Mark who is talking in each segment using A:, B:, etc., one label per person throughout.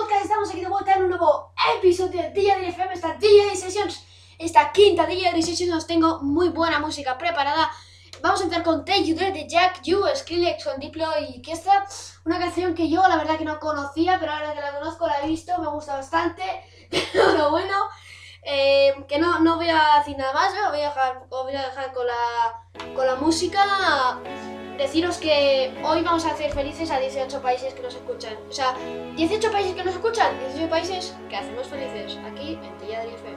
A: podcast, estamos aquí de vuelta en un nuevo episodio de DJ FM, esta DJ Sessions, esta quinta DJ Sessions, os tengo muy buena música preparada. Vamos a empezar con Take You There de Jack You, Skrillex con Diplo y Kestra, una canción que yo la verdad que no conocía, pero ahora que la conozco la he visto, me gusta bastante, pero bueno, eh, que no, no voy a decir nada más, ¿eh? voy, a dejar, os voy a dejar con la, con la música deciros que hoy vamos a hacer felices a 18 países que nos escuchan. O sea, 18 países que nos escuchan, 18 países que hacemos felices aquí en Tilla del FM.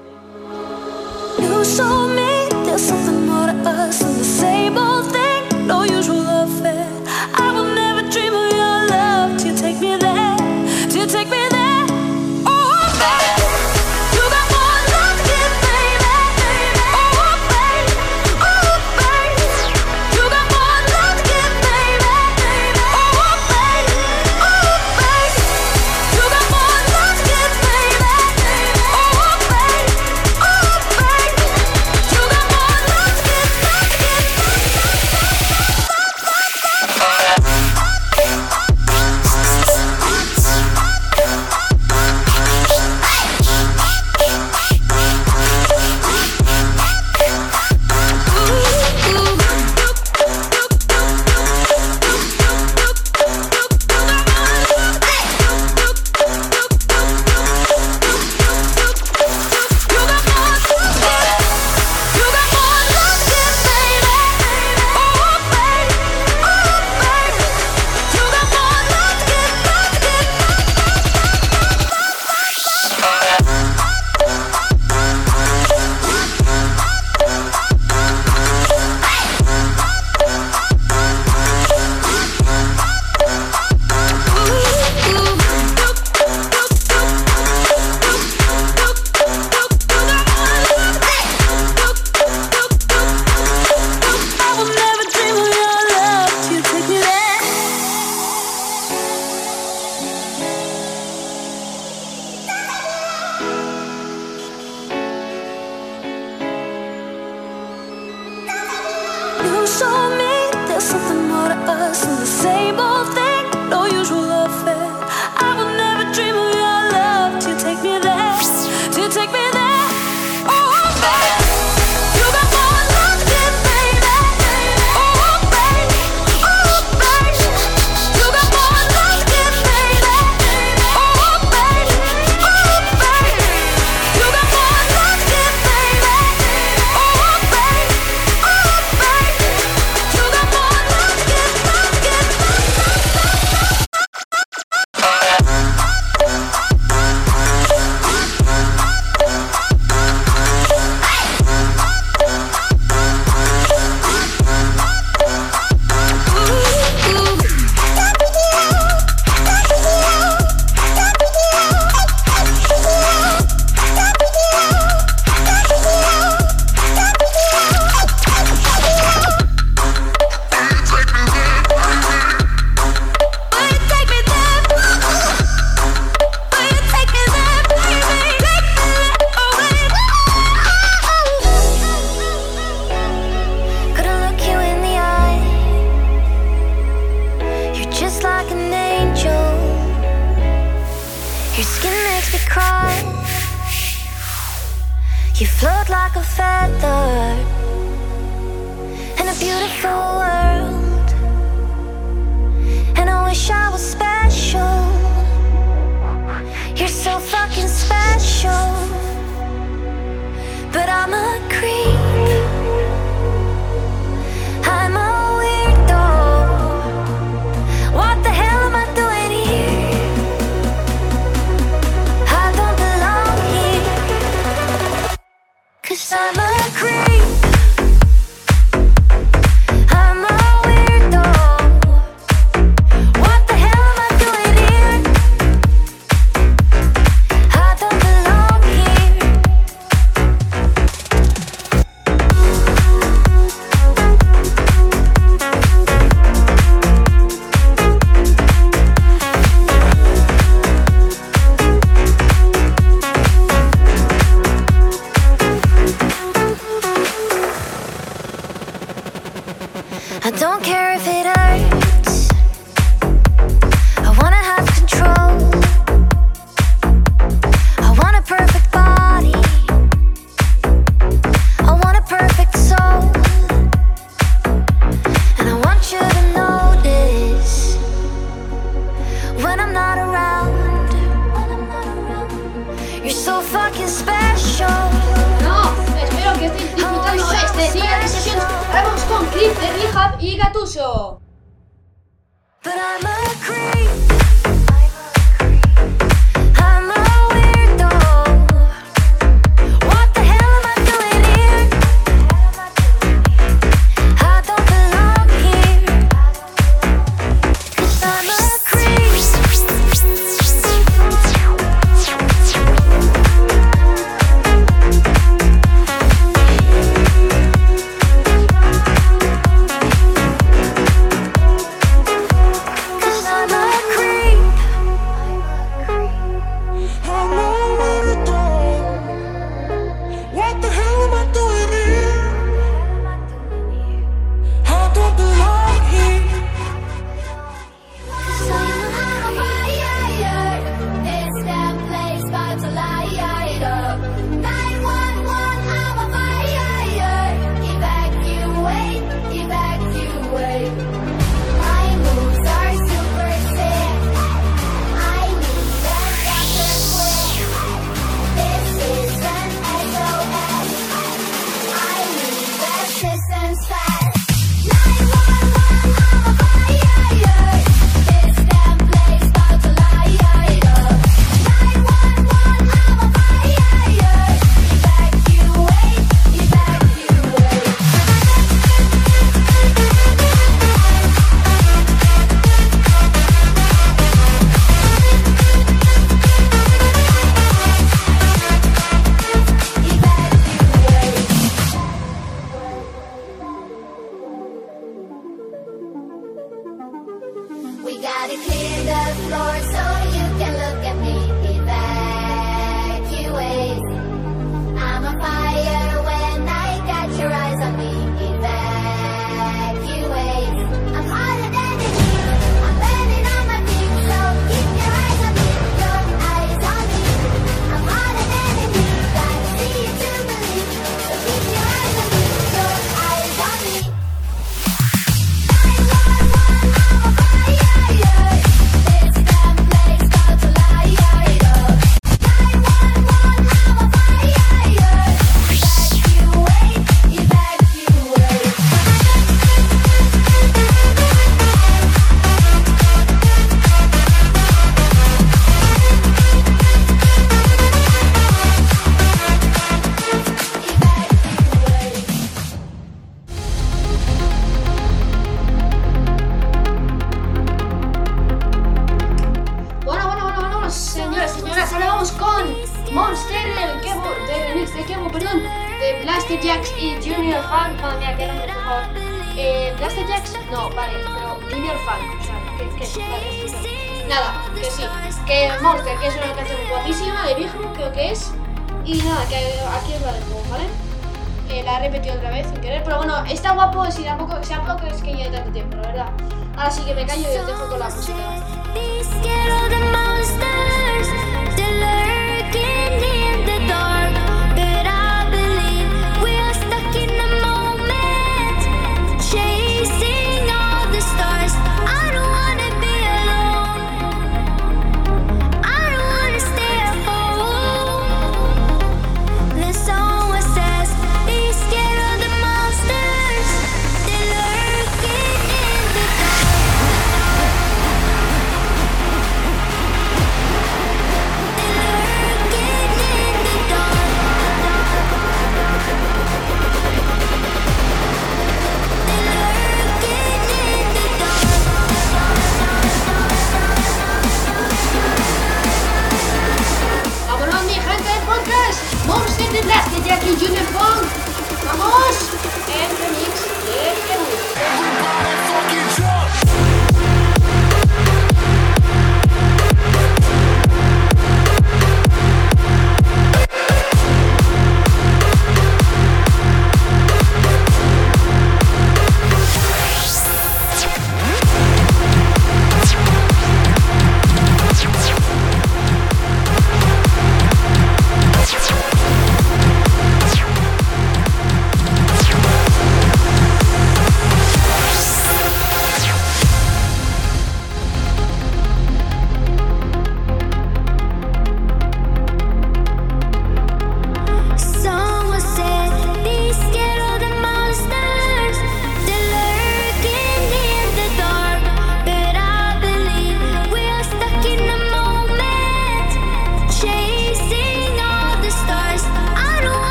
B: care
C: if it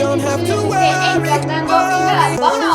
C: don't have to worry.
D: Hey,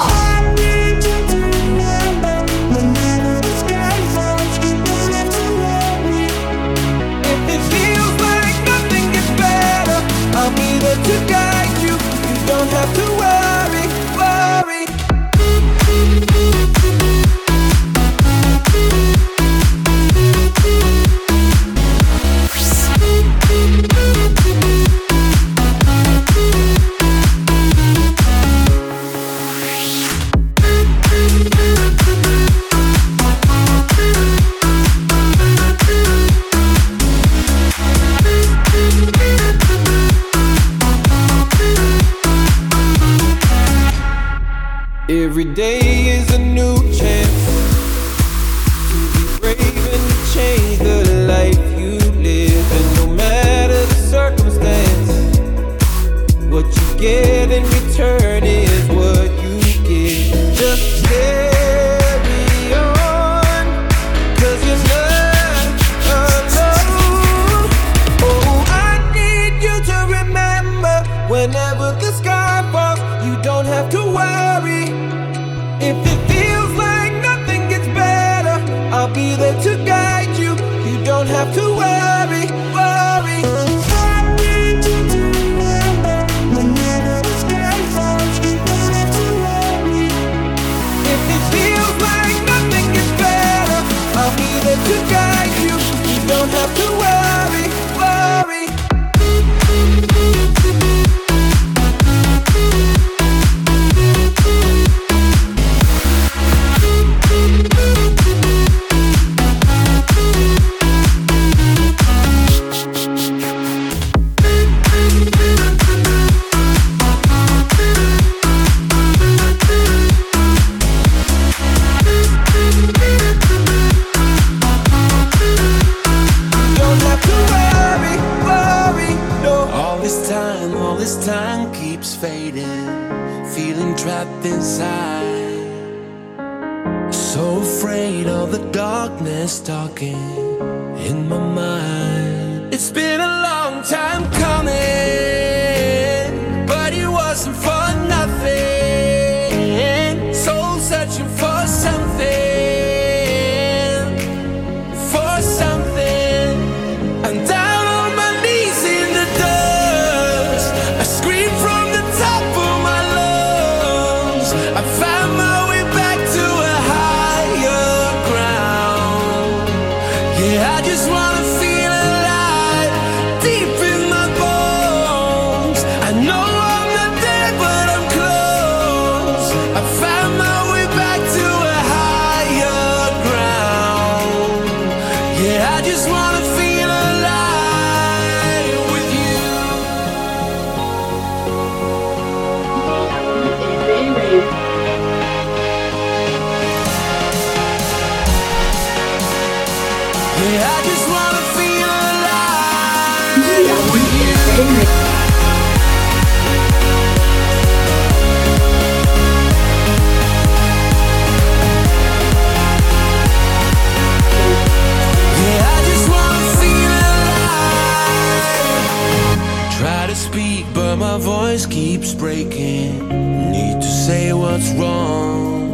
D: my voice keeps breaking. Need to say what's wrong.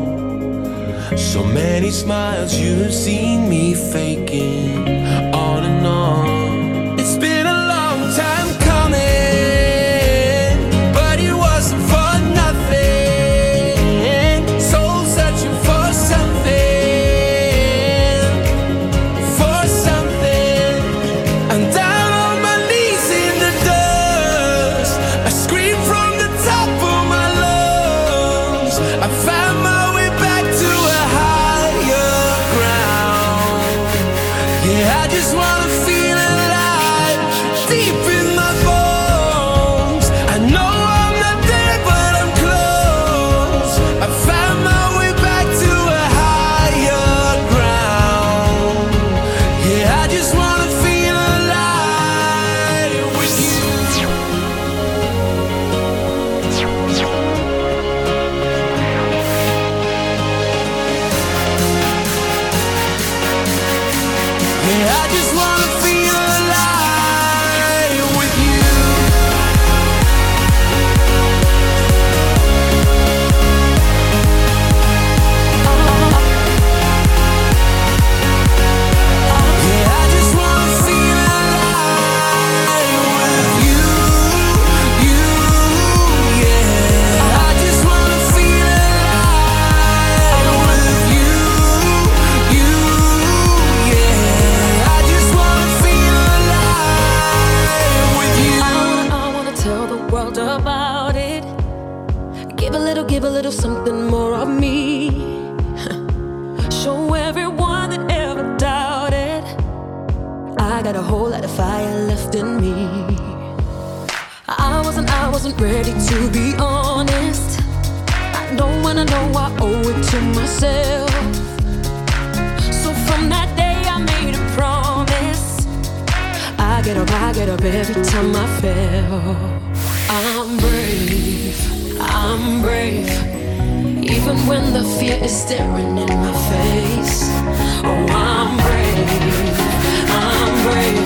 D: So many smiles you've seen me faking. I just wanna
A: I get up, I get up every time I fail. I'm brave, I'm brave. Even when the fear is staring in my face. Oh, I'm brave, I'm brave.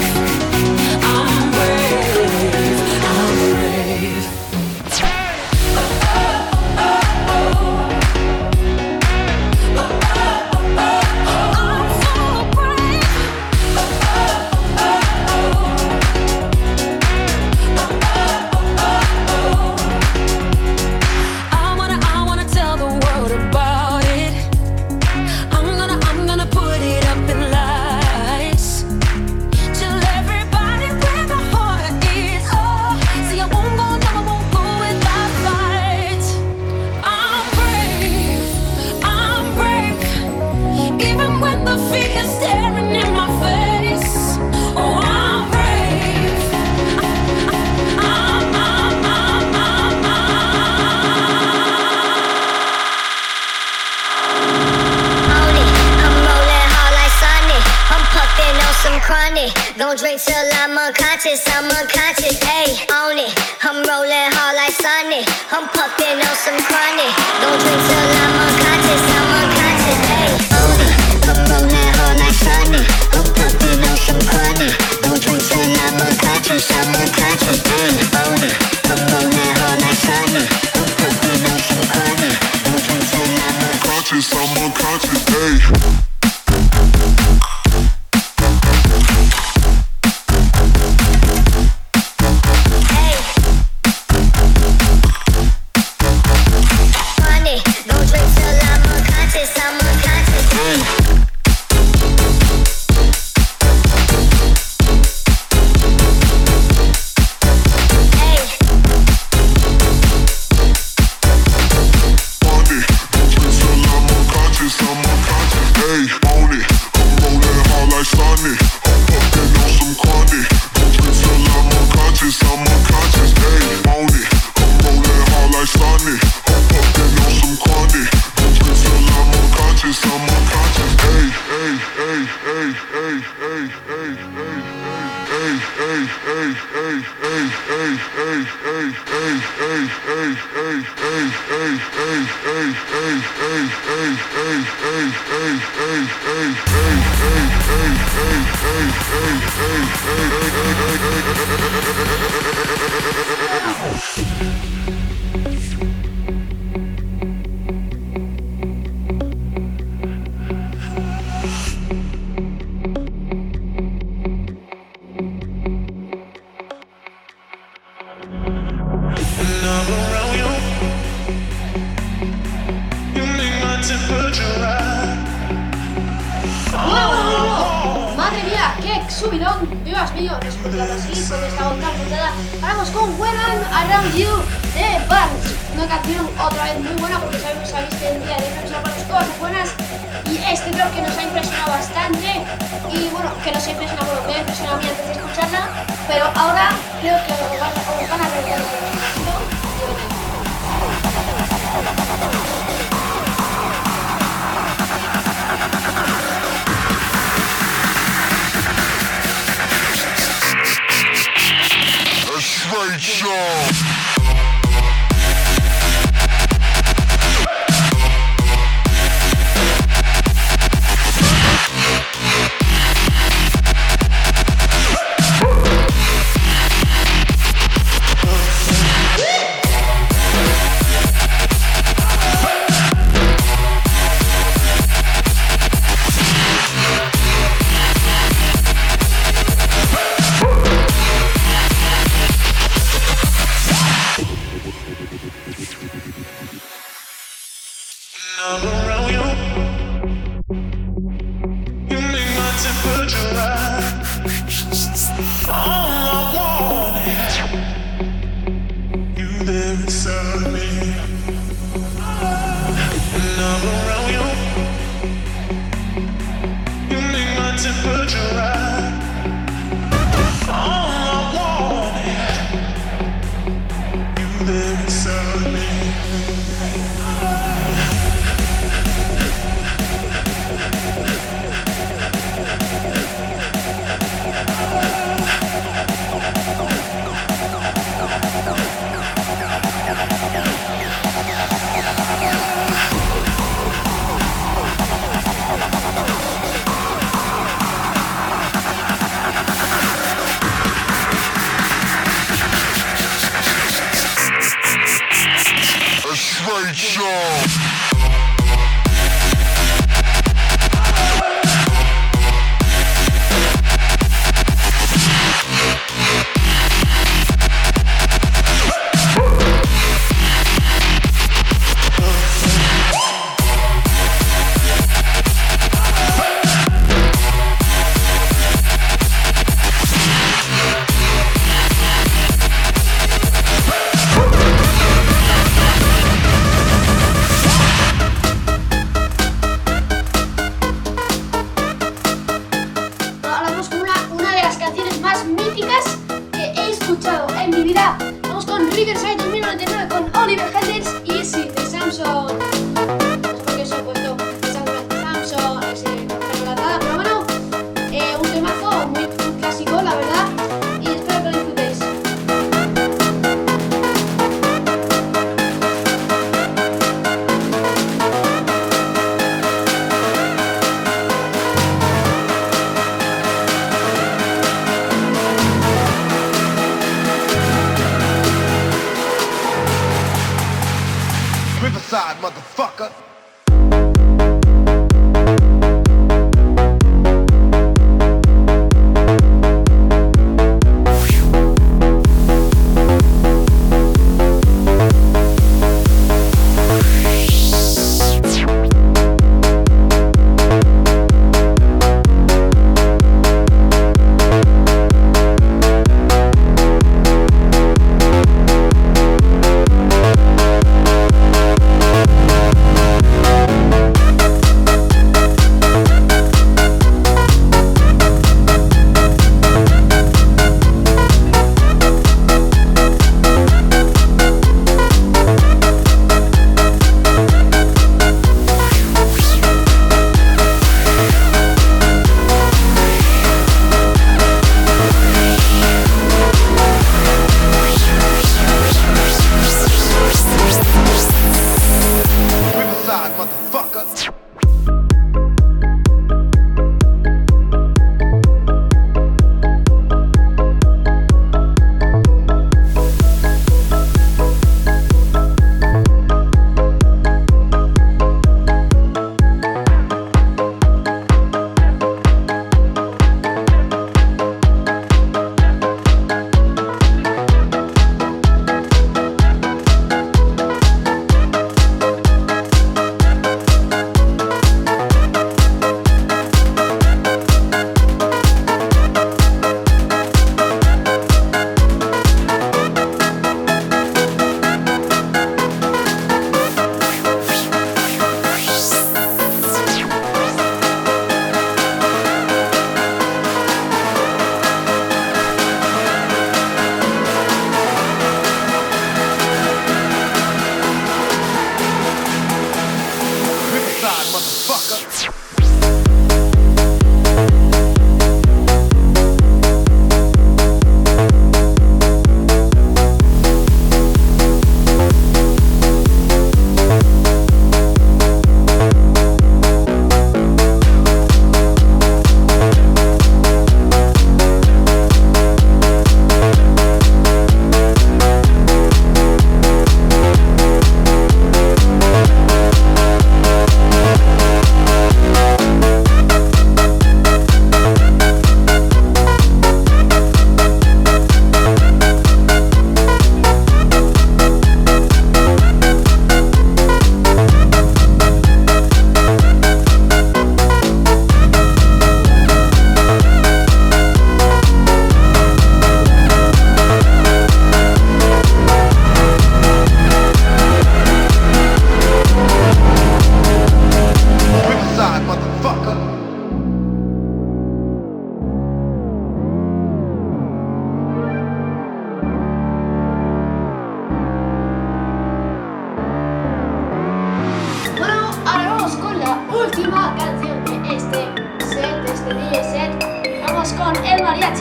E: unconscious, I'm unconscious.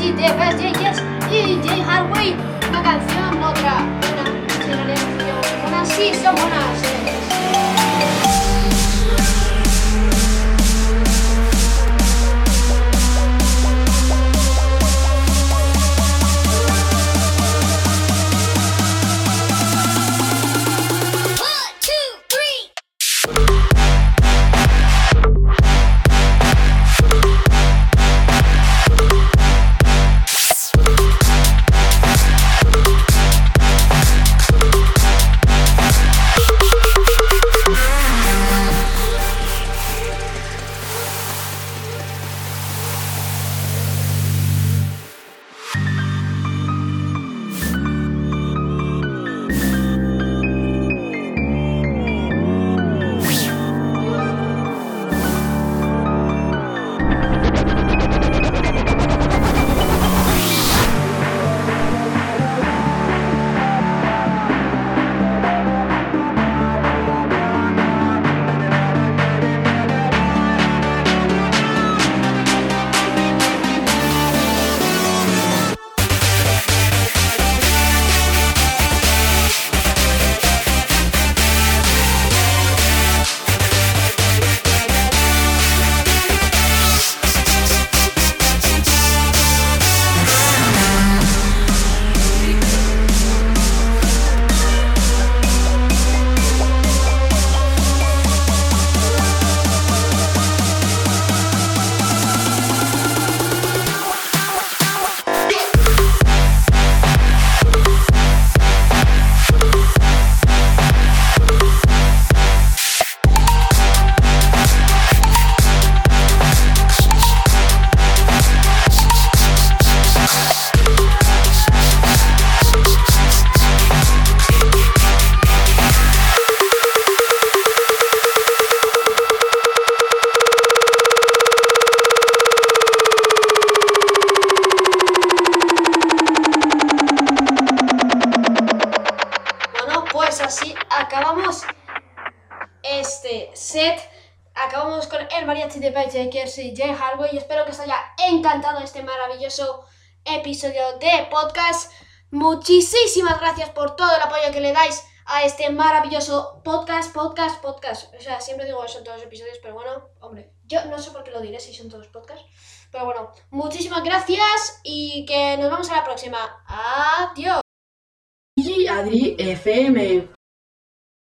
B: Mariachi de Best J's y Jay Hardway. Una canción, otra, una, si en realidad son buenas, sí, son buenas. eh. J's y Jay Hardway espero que os haya encantado este maravilloso episodio de podcast. Muchísimas gracias por todo el apoyo que le dais a este maravilloso podcast, podcast, podcast. O sea, siempre digo eso en todos episodios, pero bueno, hombre, yo no sé por qué lo diré si son todos podcasts. Pero bueno, muchísimas gracias y que nos vemos a la próxima. Adiós.
F: Y Adri FM.